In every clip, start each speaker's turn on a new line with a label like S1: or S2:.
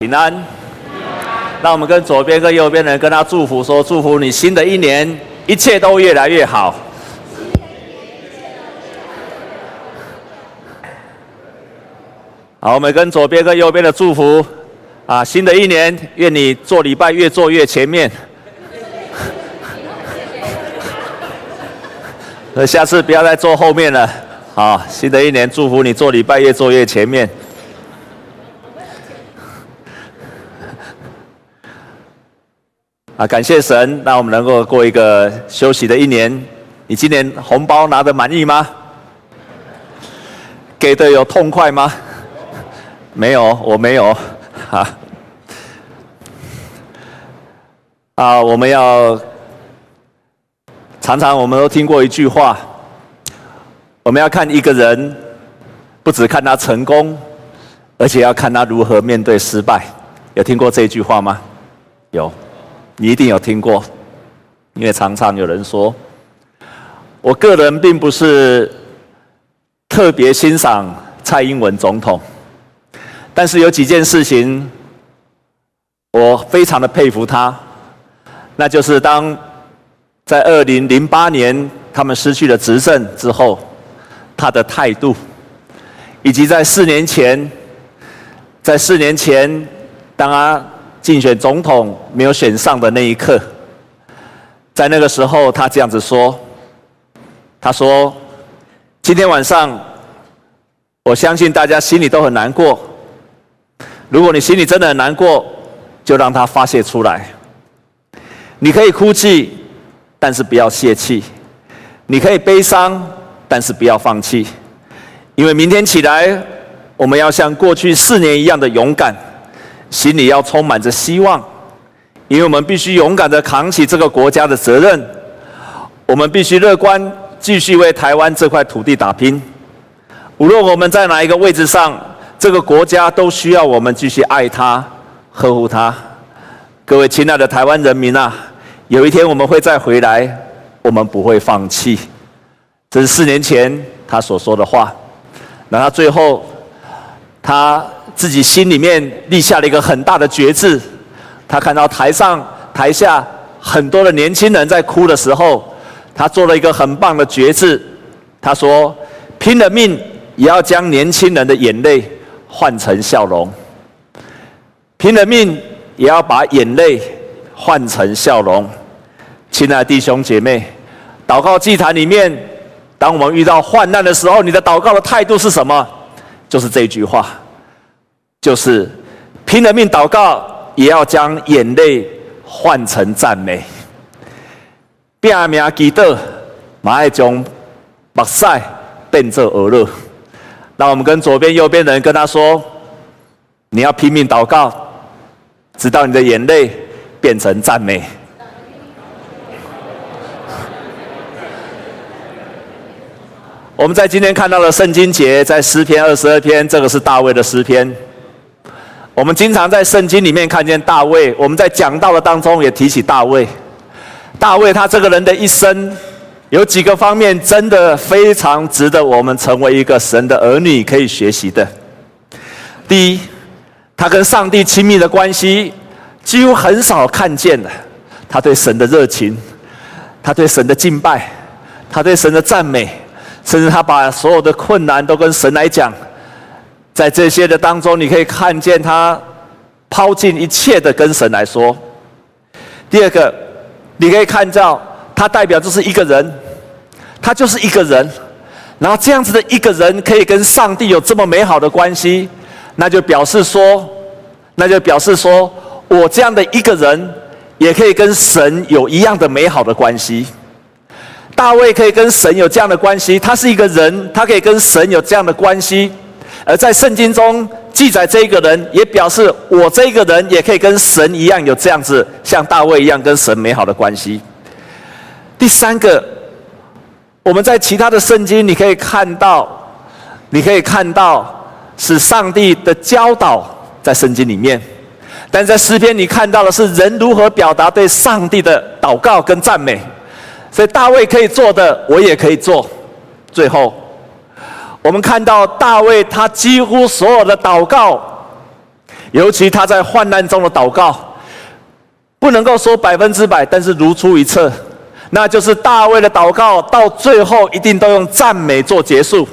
S1: 平安，那我们跟左边跟右边的人跟他祝福说：祝福你新的一年一切都越来越好。好，我们跟左边跟右边的祝福啊，新的一年愿你做礼拜越做越前面。那下次不要再坐后面了。好，新的一年祝福你做礼拜越做越前面。啊，感谢神，让我们能够过一个休息的一年。你今年红包拿得满意吗？给的有痛快吗？没有，我没有。哈。啊，我们要常常我们都听过一句话，我们要看一个人，不只看他成功，而且要看他如何面对失败。有听过这句话吗？有。你一定有听过，因为常常有人说，我个人并不是特别欣赏蔡英文总统，但是有几件事情我非常的佩服他，那就是当在二零零八年他们失去了执政之后，他的态度，以及在四年前，在四年前当他。竞选总统没有选上的那一刻，在那个时候，他这样子说：“他说，今天晚上，我相信大家心里都很难过。如果你心里真的很难过，就让它发泄出来。你可以哭泣，但是不要泄气；你可以悲伤，但是不要放弃。因为明天起来，我们要像过去四年一样的勇敢。”心里要充满着希望，因为我们必须勇敢地扛起这个国家的责任。我们必须乐观，继续为台湾这块土地打拼。无论我们在哪一个位置上，这个国家都需要我们继续爱它、呵护它。各位亲爱的台湾人民啊，有一天我们会再回来，我们不会放弃。这是四年前他所说的话。那他最后，他。自己心里面立下了一个很大的决志，他看到台上台下很多的年轻人在哭的时候，他做了一个很棒的决志。他说：“拼了命也要将年轻人的眼泪换成笑容，拼了命也要把眼泪换成笑容。”亲爱的弟兄姐妹，祷告祭坛里面，当我们遇到患难的时候，你的祷告的态度是什么？就是这句话。就是拼了命祷告，也要将眼泪换成赞美。拼命祈祷，马爱将目屎变作儿乐。让我们跟左边、右边的人跟他说：你要拼命祷告，直到你的眼泪变成赞美。我们在今天看到的圣经节，在诗篇二十二篇，这个是大卫的诗篇。我们经常在圣经里面看见大卫，我们在讲道的当中也提起大卫。大卫他这个人的一生，有几个方面真的非常值得我们成为一个神的儿女可以学习的。第一，他跟上帝亲密的关系几乎很少看见的，他对神的热情，他对神的敬拜，他对神的赞美，甚至他把所有的困难都跟神来讲。在这些的当中，你可以看见他抛尽一切的跟神来说。第二个，你可以看到他代表就是一个人，他就是一个人。然后这样子的一个人可以跟上帝有这么美好的关系，那就表示说，那就表示说我这样的一个人也可以跟神有一样的美好的关系。大卫可以跟神有这样的关系，他是一个人，他可以跟神有这样的关系。而在圣经中记载这一个人，也表示我这一个人也可以跟神一样有这样子，像大卫一样跟神美好的关系。第三个，我们在其他的圣经你可以看到，你可以看到是上帝的教导在圣经里面，但在诗篇你看到的是人如何表达对上帝的祷告跟赞美。所以大卫可以做的，我也可以做。最后。我们看到大卫，他几乎所有的祷告，尤其他在患难中的祷告，不能够说百分之百，但是如出一辙。那就是大卫的祷告，到最后一定都用赞美做结束。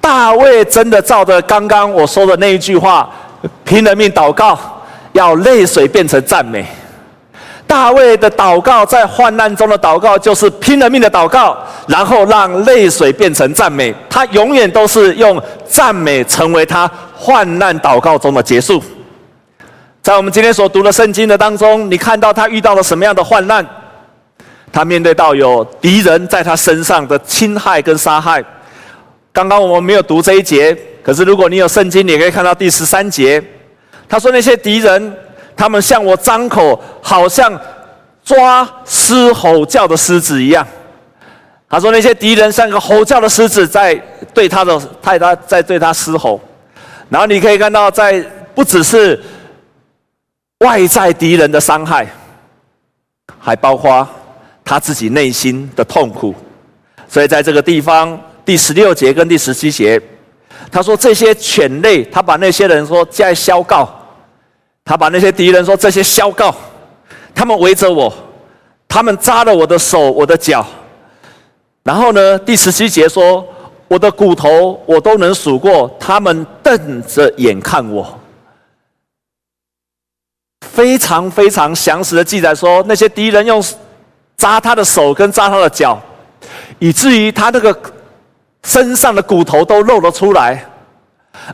S1: 大卫真的照着刚刚我说的那一句话，拼了命祷告，要泪水变成赞美。大卫的祷告，在患难中的祷告，就是拼了命的祷告，然后让泪水变成赞美。他永远都是用赞美成为他患难祷告中的结束。在我们今天所读的圣经的当中，你看到他遇到了什么样的患难？他面对到有敌人在他身上的侵害跟杀害。刚刚我们没有读这一节，可是如果你有圣经，你可以看到第十三节。他说那些敌人。他们向我张口，好像抓狮吼叫的狮子一样。他说：“那些敌人像个吼叫的狮子，在对他的，在他，在对他狮吼。”然后你可以看到，在不只是外在敌人的伤害，还包括他自己内心的痛苦。所以在这个地方，第十六节跟第十七节，他说：“这些犬类，他把那些人说在消告。”他把那些敌人说，这些消告，他们围着我，他们扎了我的手、我的脚。然后呢，第十七节说，我的骨头我都能数过，他们瞪着眼看我。非常非常详实的记载说，那些敌人用扎他的手跟扎他的脚，以至于他那个身上的骨头都露了出来。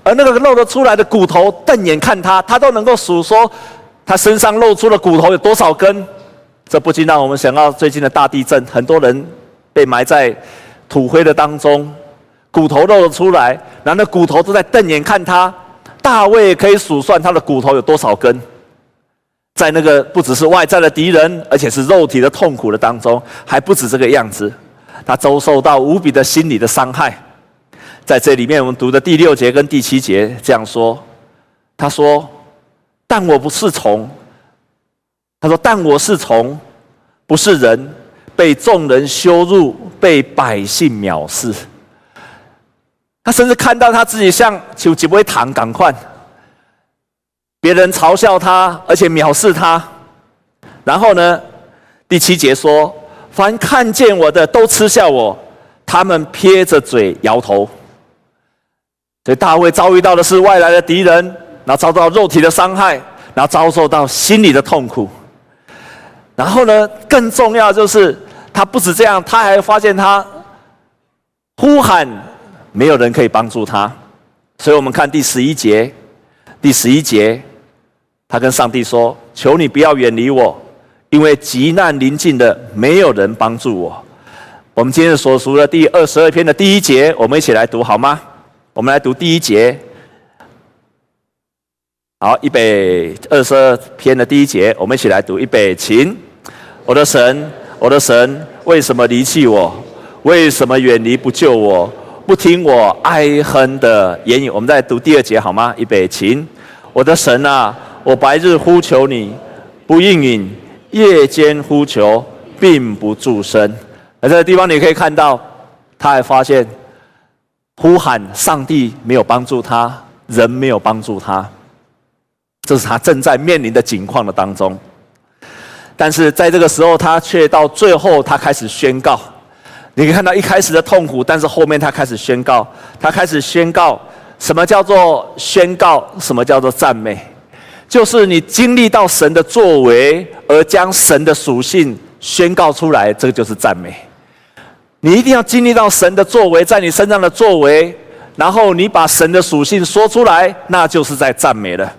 S1: 而那个露得出来的骨头，瞪眼看他，他都能够数说，他身上露出的骨头有多少根？这不禁让我们想到最近的大地震，很多人被埋在土灰的当中，骨头露了出来，然后那骨头都在瞪眼看他。大卫可以数算他的骨头有多少根，在那个不只是外在的敌人，而且是肉体的痛苦的当中，还不止这个样子，他遭受到无比的心理的伤害。在这里面，我们读的第六节跟第七节这样说：“他说，但我不是虫。他说，但我是虫，不是人，被众人羞辱，被百姓藐视。他甚至看到他自己像就几杯糖赶快，别人嘲笑他，而且藐视他。然后呢，第七节说：凡看见我的都嗤笑我，他们撇着嘴摇头。”所以大卫遭遇到的是外来的敌人，然后遭到肉体的伤害，然后遭受到心里的痛苦。然后呢，更重要就是他不止这样，他还发现他呼喊，没有人可以帮助他。所以我们看第十一节，第十一节，他跟上帝说：“求你不要远离我，因为急难临近的，没有人帮助我。”我们今天所读的第二十二篇的第一节，我们一起来读好吗？我们来读第一节，好，一百二十二篇的第一节，我们一起来读，预备，请，我的神，我的神，为什么离弃我？为什么远离不救我？不听我哀哼的言语。我们再读第二节好吗？预备，请，我的神啊，我白日呼求你，不应允；夜间呼求，并不住声。在这个地方，你可以看到，他还发现。呼喊上帝没有帮助他，人没有帮助他，这是他正在面临的境况的当中。但是在这个时候，他却到最后，他开始宣告。你可以看到一开始的痛苦，但是后面他开始宣告，他开始宣告什么叫做宣告，什么叫做赞美，就是你经历到神的作为，而将神的属性宣告出来，这个就是赞美。你一定要经历到神的作为，在你身上的作为，然后你把神的属性说出来，那就是在赞美了。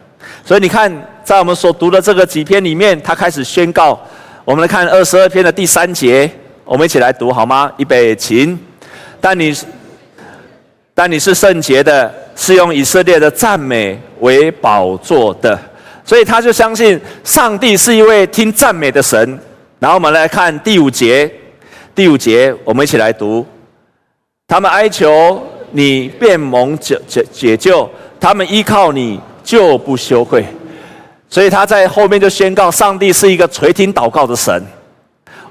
S1: 所以你看，在我们所读的这个几篇里面，他开始宣告。我们来看二十二篇的第三节，我们一起来读好吗？预备，请。但你，但你是圣洁的，是用以色列的赞美为宝座的，所以他就相信上帝是一位听赞美的神。然后我们来看第五节。第五节，我们一起来读。他们哀求你，变蒙解解解救；他们依靠你，就不羞愧。所以他在后面就宣告：上帝是一个垂听祷告的神。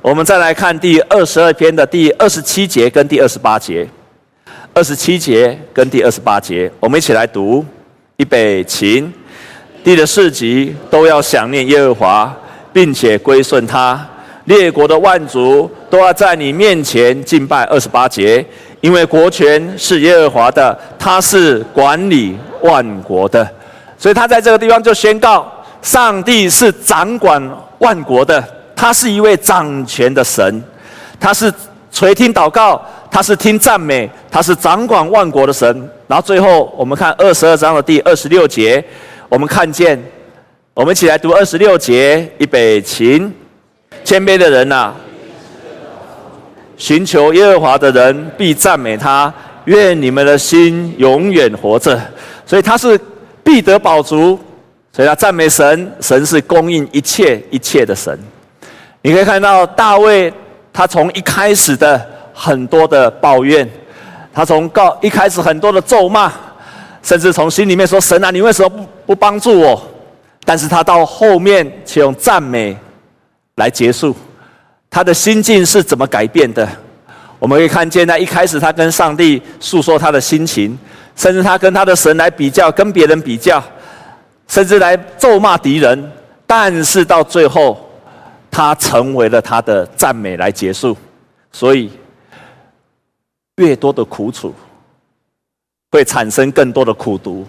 S1: 我们再来看第二十二篇的第二十七节跟第二十八节。二十七节跟第二十八节，我们一起来读。预备，请。地的四极都要想念耶和华，并且归顺他。列国的万族都要在你面前敬拜。二十八节，因为国权是耶和华的，他是管理万国的。所以他在这个地方就宣告，上帝是掌管万国的，他是一位掌权的神，他是垂听祷告，他是听赞美，他是掌管万国的神。然后最后我们看二十二章的第二十六节。我们看见，我们一起来读二十六节，预备起，谦卑的人呐、寻求耶和华的人必赞美他，愿你们的心永远活着。所以他是必得饱足，所以他赞美神，神是供应一切一切的神。你可以看到大卫，他从一开始的很多的抱怨，他从告一开始很多的咒骂。甚至从心里面说：“神啊，你为什么不不帮助我？”但是他到后面却用赞美来结束。他的心境是怎么改变的？我们可以看见，在一开始他跟上帝诉说他的心情，甚至他跟他的神来比较，跟别人比较，甚至来咒骂敌人。但是到最后，他成为了他的赞美来结束。所以，越多的苦楚。会产生更多的苦毒，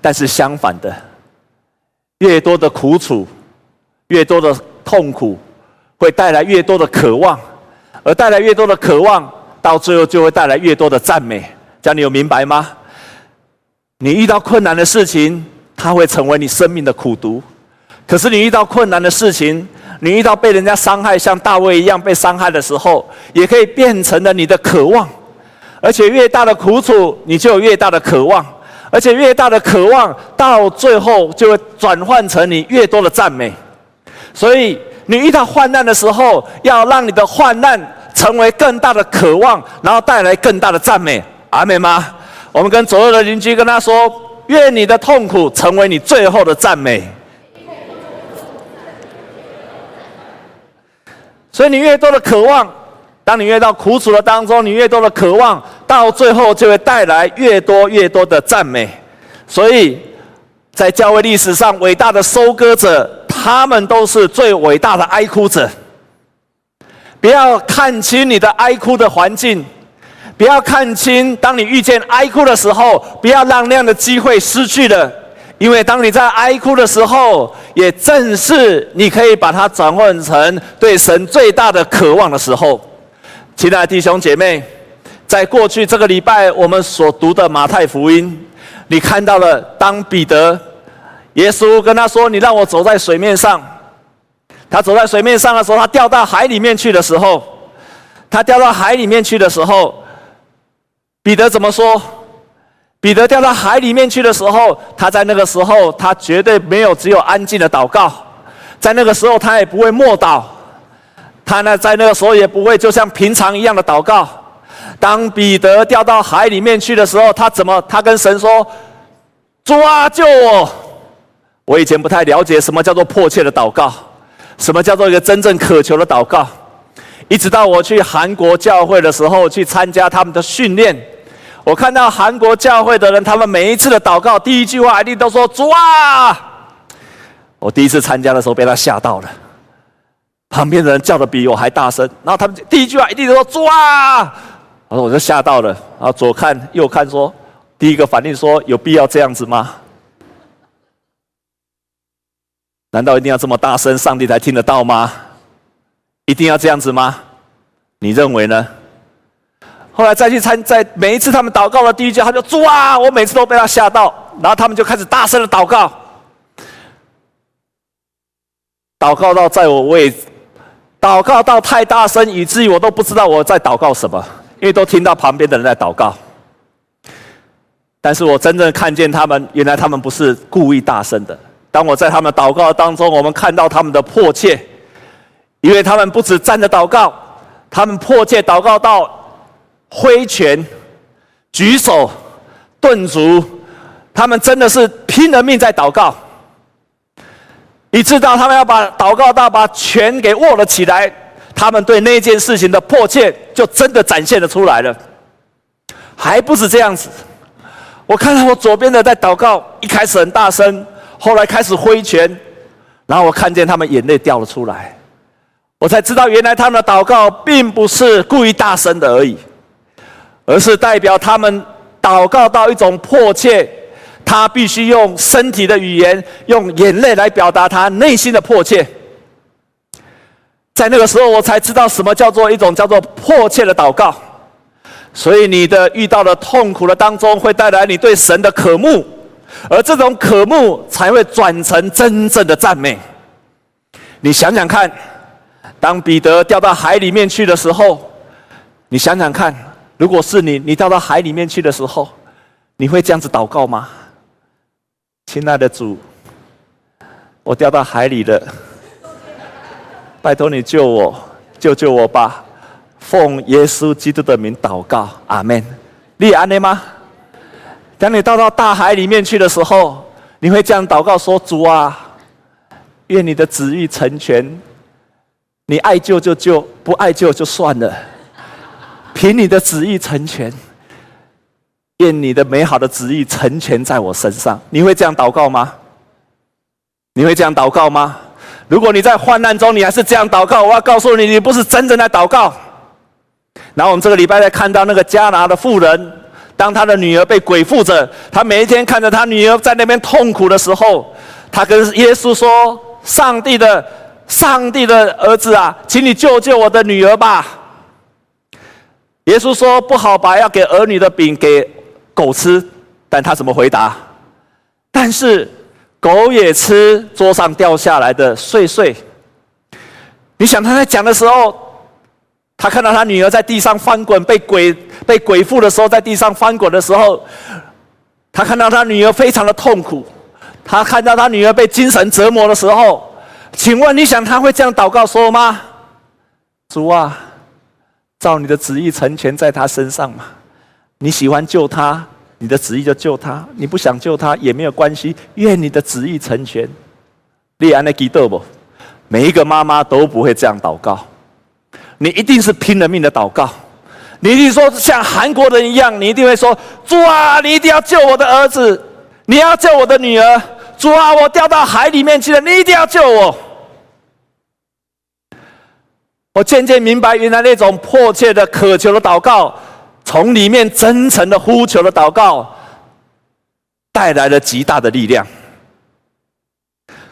S1: 但是相反的，越多的苦楚，越多的痛苦，会带来越多的渴望，而带来越多的渴望，到最后就会带来越多的赞美。这样你有明白吗？你遇到困难的事情，它会成为你生命的苦毒；可是你遇到困难的事情，你遇到被人家伤害，像大卫一样被伤害的时候，也可以变成了你的渴望。而且越大的苦楚，你就有越大的渴望；而且越大的渴望，到最后就会转换成你越多的赞美。所以，你遇到患难的时候，要让你的患难成为更大的渴望，然后带来更大的赞美。阿美吗？我们跟左右的邻居跟他说：愿你的痛苦成为你最后的赞美。所以，你越多的渴望。当你越到苦楚的当中，你越多的渴望，到最后就会带来越多越多的赞美。所以，在教会历史上，伟大的收割者，他们都是最伟大的哀哭者。不要看轻你的哀哭的环境，不要看轻当你遇见哀哭的时候，不要让那样的机会失去了。因为当你在哀哭的时候，也正是你可以把它转换成对神最大的渴望的时候。亲爱的弟兄姐妹，在过去这个礼拜我们所读的马太福音，你看到了当彼得，耶稣跟他说：“你让我走在水面上。”他走在水面上的时候，他掉到海里面去的时候，他掉到海里面去的时候，彼得怎么说？彼得掉到海里面去的时候，他在那个时候，他绝对没有只有安静的祷告，在那个时候他也不会默祷。他呢，在那个时候也不会就像平常一样的祷告。当彼得掉到海里面去的时候，他怎么？他跟神说：“主啊，救我！”我以前不太了解什么叫做迫切的祷告，什么叫做一个真正渴求的祷告。一直到我去韩国教会的时候，去参加他们的训练，我看到韩国教会的人，他们每一次的祷告，第一句话一定都说：“主啊！”我第一次参加的时候被他吓到了。旁边的人叫的比我还大声，然后他们第一句话一定都说“抓”，然后我就吓到了，然后左看右看说，第一个反应说：“有必要这样子吗？难道一定要这么大声，上帝才听得到吗？一定要这样子吗？你认为呢？”后来再去参，在每一次他们祷告的第一句，他就“抓”，我每次都被他吓到，然后他们就开始大声的祷告，祷告到在我位。祷告到太大声，以至于我都不知道我在祷告什么，因为都听到旁边的人在祷告。但是我真正看见他们，原来他们不是故意大声的。当我在他们祷告当中，我们看到他们的迫切，因为他们不止站着祷告，他们迫切祷告到挥拳、举手、顿足，他们真的是拼了命在祷告。以致到他们要把祷告到把拳给握了起来，他们对那件事情的迫切就真的展现了出来了。还不止这样子，我看到我左边的在祷告，一开始很大声，后来开始挥拳，然后我看见他们眼泪掉了出来，我才知道原来他们的祷告并不是故意大声的而已，而是代表他们祷告到一种迫切，他必须用身体的语言，用眼泪来表达他内心的迫切。在那个时候，我才知道什么叫做一种叫做迫切的祷告。所以，你的遇到的痛苦的当中，会带来你对神的渴慕，而这种渴慕才会转成真正的赞美。你想想看，当彼得掉到海里面去的时候，你想想看，如果是你，你掉到海里面去的时候，你会这样子祷告吗？亲爱的主，我掉到海里了。拜托你救我，救救我吧！奉耶稣基督的名祷告，阿门。你安内吗？当你到到大海里面去的时候，你会这样祷告说：“主啊，愿你的旨意成全。你爱救就救，不爱救就算了。凭你的旨意成全，愿你的美好的旨意成全在我身上。”你会这样祷告吗？你会这样祷告吗？如果你在患难中，你还是这样祷告，我要告诉你，你不是真正的祷告。然后我们这个礼拜再看到那个迦拿的妇人，当他的女儿被鬼附着，他每一天看着他女儿在那边痛苦的时候，他跟耶稣说：“上帝的，上帝的儿子啊，请你救救我的女儿吧。”耶稣说：“不好把要给儿女的饼给狗吃。”但他怎么回答？但是。狗也吃桌上掉下来的碎碎。你想他在讲的时候，他看到他女儿在地上翻滚，被鬼被鬼附的时候，在地上翻滚的时候，他看到他女儿非常的痛苦，他看到他女儿被精神折磨的时候，请问你想他会这样祷告说吗？主啊，照你的旨意成全在他身上嘛？你喜欢救他。你的旨意就救他，你不想救他也没有关系。愿你的旨意成全。你安的记得不？每一个妈妈都不会这样祷告，你一定是拼了命的祷告。你一定说像韩国人一样，你一定会说：主啊，你一定要救我的儿子，你要救我的女儿。主啊，我掉到海里面去了，你一定要救我。我渐渐明白，原来那种迫切的渴求的祷告。从里面真诚的呼求的祷告，带来了极大的力量。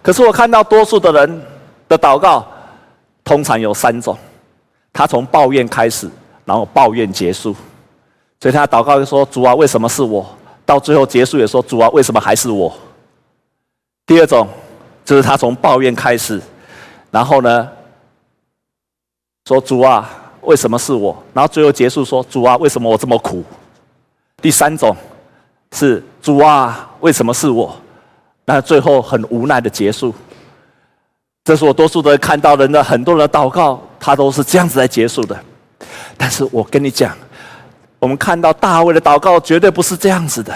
S1: 可是我看到多数的人的祷告，通常有三种：他从抱怨开始，然后抱怨结束。所以他祷告就说：“主啊，为什么是我？”到最后结束也说：“主啊，为什么还是我？”第二种就是他从抱怨开始，然后呢，说：“主啊。”为什么是我？然后最后结束说：“主啊，为什么我这么苦？”第三种是“主啊，为什么是我？”那最后很无奈的结束。这是我多数的看到人的很多人的祷告，他都是这样子来结束的。但是我跟你讲，我们看到大卫的祷告绝对不是这样子的。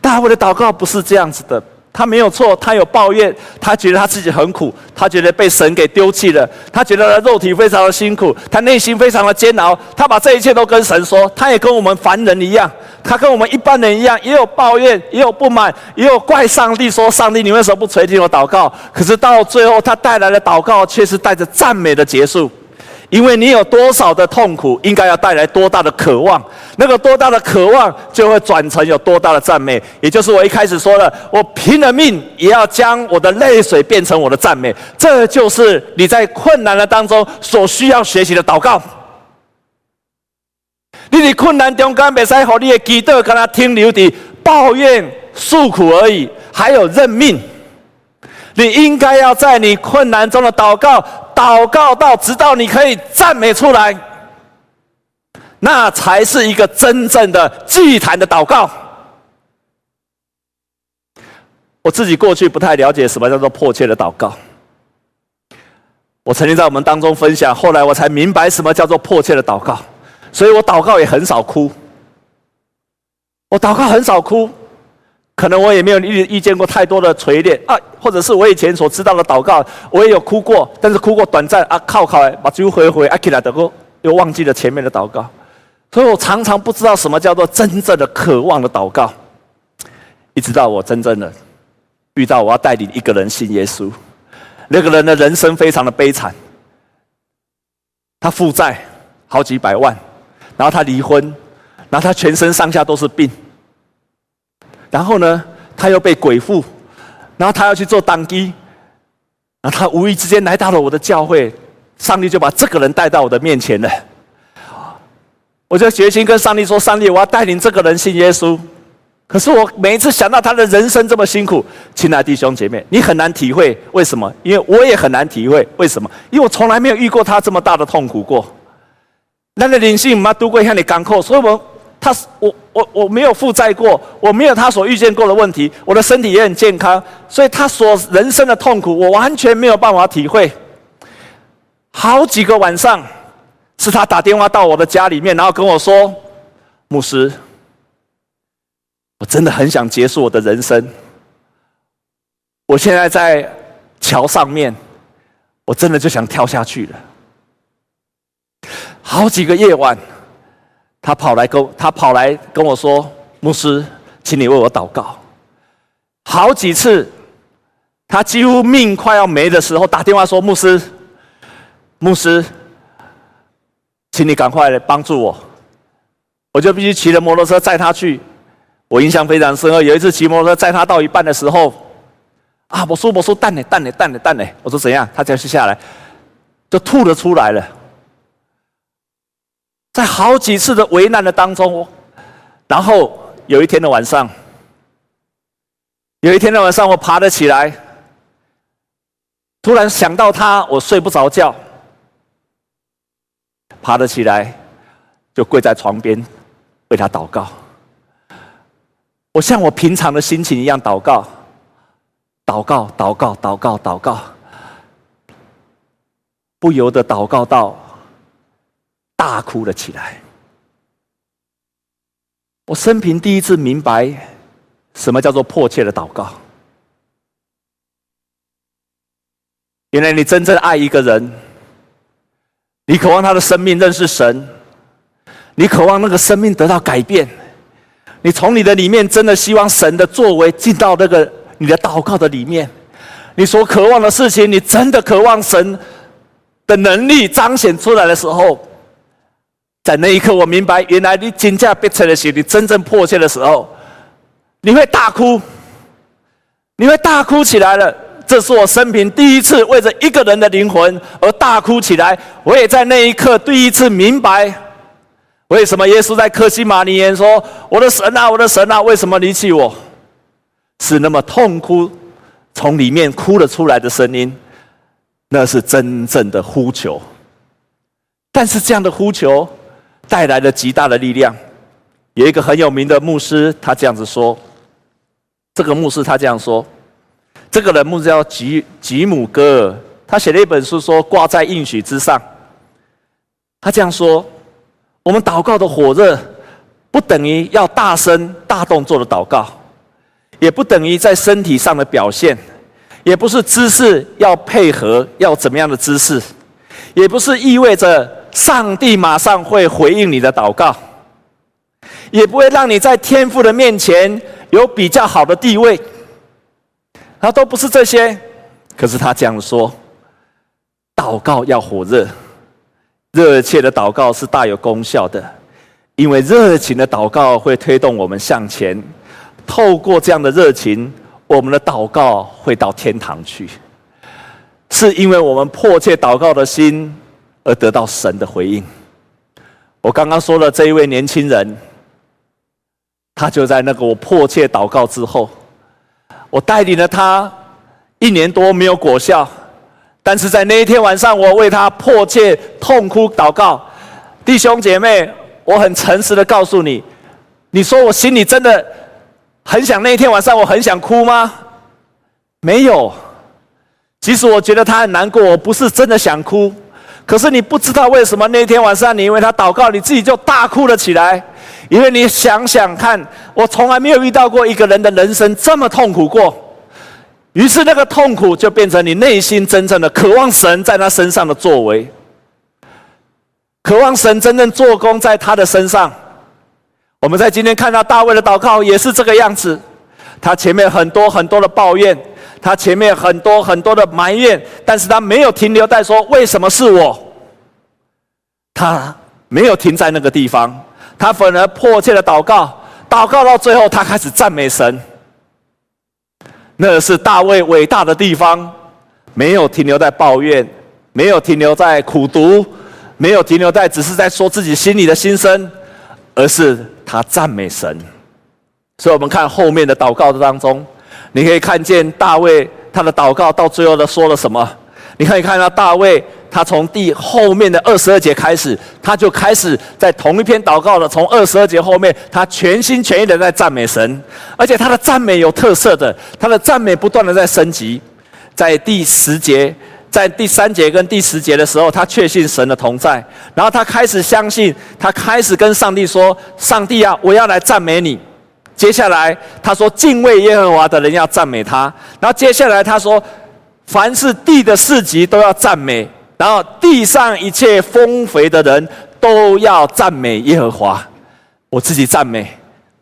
S1: 大卫的祷告不是这样子的。他没有错，他有抱怨，他觉得他自己很苦，他觉得被神给丢弃了，他觉得他肉体非常的辛苦，他内心非常的煎熬，他把这一切都跟神说，他也跟我们凡人一样，他跟我们一般人一样，也有抱怨，也有不满，也有怪上帝说，上帝你为什么不垂听我祷告？可是到最后，他带来的祷告却是带着赞美的结束。因为你有多少的痛苦，应该要带来多大的渴望，那个多大的渴望，就会转成有多大的赞美。也就是我一开始说的，我拼了命也要将我的泪水变成我的赞美。这就是你在困难的当中所需要学习的祷告。你的困难中间，别使和你的祈祷跟他停留的抱怨诉苦而已，还有认命。你应该要在你困难中的祷告。祷告到直到你可以赞美出来，那才是一个真正的祭坛的祷告。我自己过去不太了解什么叫做迫切的祷告，我曾经在我们当中分享，后来我才明白什么叫做迫切的祷告，所以我祷告也很少哭，我祷告很少哭。可能我也没有遇遇见过太多的锤炼啊，或者是我以前所知道的祷告，我也有哭过，但是哭过短暂啊，靠靠，把酒回回啊起来的过，又忘记了前面的祷告，所以我常常不知道什么叫做真正的渴望的祷告，一直到我真正的遇到我要带领一个人信耶稣，那个人的人生非常的悲惨，他负债好几百万，然后他离婚，然后他全身上下都是病，然后呢，他又被鬼附，然后他要去做当机，然后他无意之间来到了我的教会，上帝就把这个人带到我的面前了，我就决心跟上帝说：“上帝，我要带领这个人信耶稣。”可是我每一次想到他的人生这么辛苦，亲爱弟兄姐妹，你很难体会为什么？因为我也很难体会为什么？因为我从来没有遇过他这么大的痛苦过。那个灵性嘛，都会向你港口，所以我他我我我没有负债过，我没有他所遇见过的问题，我的身体也很健康，所以他所人生的痛苦，我完全没有办法体会。好几个晚上，是他打电话到我的家里面，然后跟我说：“牧师。”我真的很想结束我的人生。我现在在桥上面，我真的就想跳下去了。好几个夜晚，他跑来跟他跑来跟我说：“牧师，请你为我祷告。”好几次，他几乎命快要没的时候，打电话说：“牧师，牧师，请你赶快来帮助我。”我就必须骑着摩托车载他去。我印象非常深刻。有一次骑摩托车载他到一半的时候，啊，我说我说蛋呢蛋呢蛋呢蛋呢，我说怎样？他就下来，就吐了出来了。在好几次的危难的当中，然后有一天的晚上，有一天的晚上，我爬了起来，突然想到他，我睡不着觉，爬了起来，就跪在床边为他祷告。我像我平常的心情一样祷告，祷告，祷告，祷告，祷告，不由得祷告到大哭了起来。我生平第一次明白什么叫做迫切的祷告。原来你真正爱一个人，你渴望他的生命认识神，你渴望那个生命得到改变。你从你的里面真的希望神的作为进到那个你的祷告的里面，你所渴望的事情，你真的渴望神的能力彰显出来的时候，在那一刻，我明白，原来你真正迫切的时候，你真正迫切的时候，你会大哭，你会大哭起来了。这是我生平第一次为着一个人的灵魂而大哭起来。我也在那一刻第一次明白。为什么耶稣在克西马尼园说：“我的神啊，我的神啊，为什么离弃我？”是那么痛哭，从里面哭了出来的声音，那是真正的呼求。但是这样的呼求带来了极大的力量。有一个很有名的牧师，他这样子说：“这个牧师他这样说，这个人牧师叫吉吉姆戈尔，他写了一本书说挂在应许之上。他这样说。”我们祷告的火热，不等于要大声大动作的祷告，也不等于在身体上的表现，也不是姿势要配合要怎么样的姿势，也不是意味着上帝马上会回应你的祷告，也不会让你在天父的面前有比较好的地位，他都不是这些。可是他这样说：祷告要火热。热切的祷告是大有功效的，因为热情的祷告会推动我们向前。透过这样的热情，我们的祷告会到天堂去。是因为我们迫切祷告的心而得到神的回应。我刚刚说了这一位年轻人，他就在那个我迫切祷告之后，我带领了他一年多没有果效。但是在那一天晚上，我为他迫切痛哭祷告，弟兄姐妹，我很诚实的告诉你，你说我心里真的很想那一天晚上我很想哭吗？没有，其实我觉得他很难过，我不是真的想哭，可是你不知道为什么那天晚上你因为他祷告，你自己就大哭了起来，因为你想想看，我从来没有遇到过一个人的人生这么痛苦过。于是，那个痛苦就变成你内心真正的渴望神在他身上的作为，渴望神真正做工在他的身上。我们在今天看到大卫的祷告也是这个样子。他前面很多很多的抱怨，他前面很多很多的埋怨，但是他没有停留在说为什么是我。他没有停在那个地方，他反而迫切的祷告，祷告到最后，他开始赞美神。那是大卫伟大的地方，没有停留在抱怨，没有停留在苦读，没有停留在只是在说自己心里的心声，而是他赞美神。所以，我们看后面的祷告的当中，你可以看见大卫他的祷告到最后的说了什么？你可以看到大卫。他从第后面的二十二节开始，他就开始在同一篇祷告了。从二十二节后面，他全心全意的在赞美神，而且他的赞美有特色的，他的赞美不断的在升级。在第十节，在第三节跟第十节的时候，他确信神的同在，然后他开始相信，他开始跟上帝说：“上帝啊，我要来赞美你。”接下来他说：“敬畏耶和华的人要赞美他。”然后接下来他说：“凡是地的四极都要赞美。”然后地上一切丰肥的人都要赞美耶和华，我自己赞美，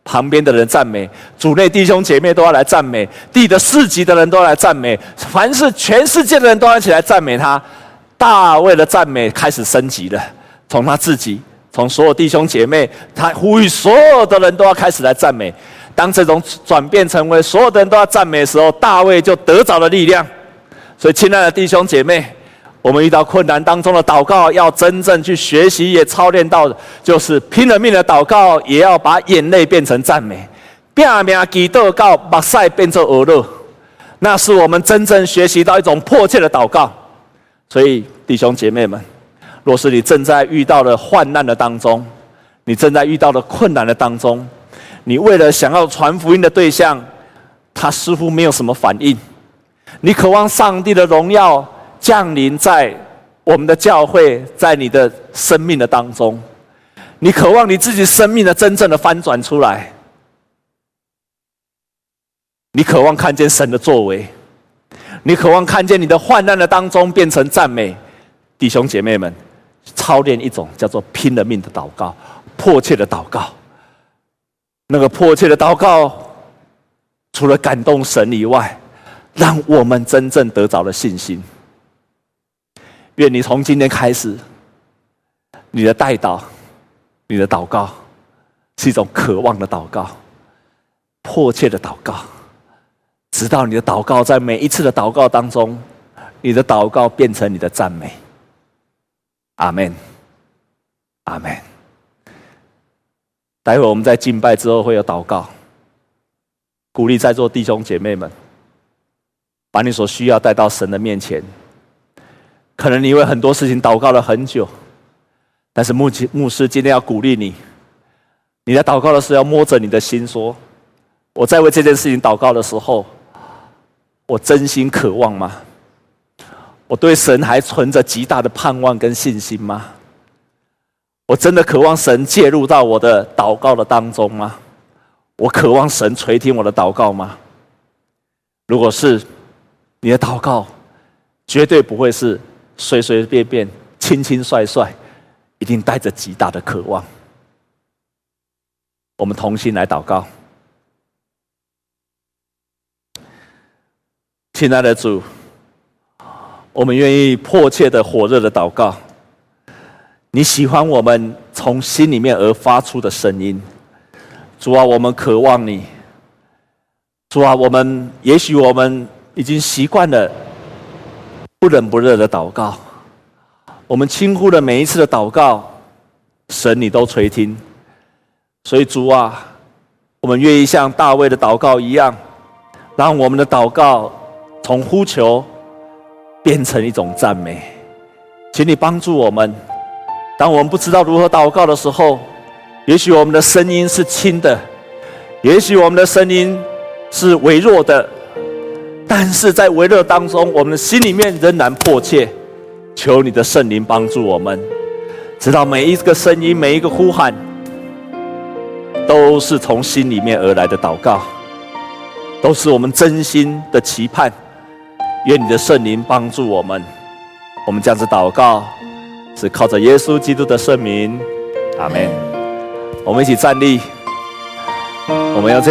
S1: 旁边的人赞美，主内弟兄姐妹都要来赞美，地的四极的人都要来赞美，凡是全世界的人都要起来赞美他。大卫的赞美开始升级了，从他自己，从所有弟兄姐妹，他呼吁所有的人都要开始来赞美。当这种转变成为所有的人都要赞美的时候，大卫就得着了力量。所以，亲爱的弟兄姐妹。我们遇到困难当中的祷告，要真正去学习，也操练到，就是拼了命的祷告，也要把眼泪变成赞美，拼命祈祷告，把赛变成鹅乐，那是我们真正学习到一种迫切的祷告。所以，弟兄姐妹们，若是你正在遇到的患难的当中，你正在遇到的困难的当中，你为了想要传福音的对象，他似乎没有什么反应，你渴望上帝的荣耀。降临在我们的教会，在你的生命的当中，你渴望你自己生命的真正的翻转出来，你渴望看见神的作为，你渴望看见你的患难的当中变成赞美，弟兄姐妹们，操练一种叫做拼了命的祷告，迫切的祷告，那个迫切的祷告，除了感动神以外，让我们真正得着了信心。愿你从今天开始，你的代祷，你的祷告，是一种渴望的祷告，迫切的祷告，直到你的祷告在每一次的祷告当中，你的祷告变成你的赞美。阿门，阿门。待会我们在敬拜之后会有祷告，鼓励在座弟兄姐妹们，把你所需要带到神的面前。可能你为很多事情祷告了很久，但是牧牧师今天要鼓励你，你在祷告的时候要摸着你的心说：我在为这件事情祷告的时候，我真心渴望吗？我对神还存着极大的盼望跟信心吗？我真的渴望神介入到我的祷告的当中吗？我渴望神垂听我的祷告吗？如果是，你的祷告绝对不会是。随随便便、轻轻率率，一定带着极大的渴望。我们同心来祷告，亲爱的主，我们愿意迫切的、火热的祷告。你喜欢我们从心里面而发出的声音，主啊，我们渴望你。主啊，我们也许我们已经习惯了。不冷不热的祷告，我们轻忽的每一次的祷告，神你都垂听。所以主啊，我们愿意像大卫的祷告一样，让我们的祷告从呼求变成一种赞美。请你帮助我们，当我们不知道如何祷告的时候，也许我们的声音是轻的，也许我们的声音是微弱的。但是在微弱当中，我们的心里面仍然迫切，求你的圣灵帮助我们，直到每一个声音、每一个呼喊，都是从心里面而来的祷告，都是我们真心的期盼。愿你的圣灵帮助我们，我们这样子祷告，是靠着耶稣基督的圣名，阿门。我们一起站立，我们要这。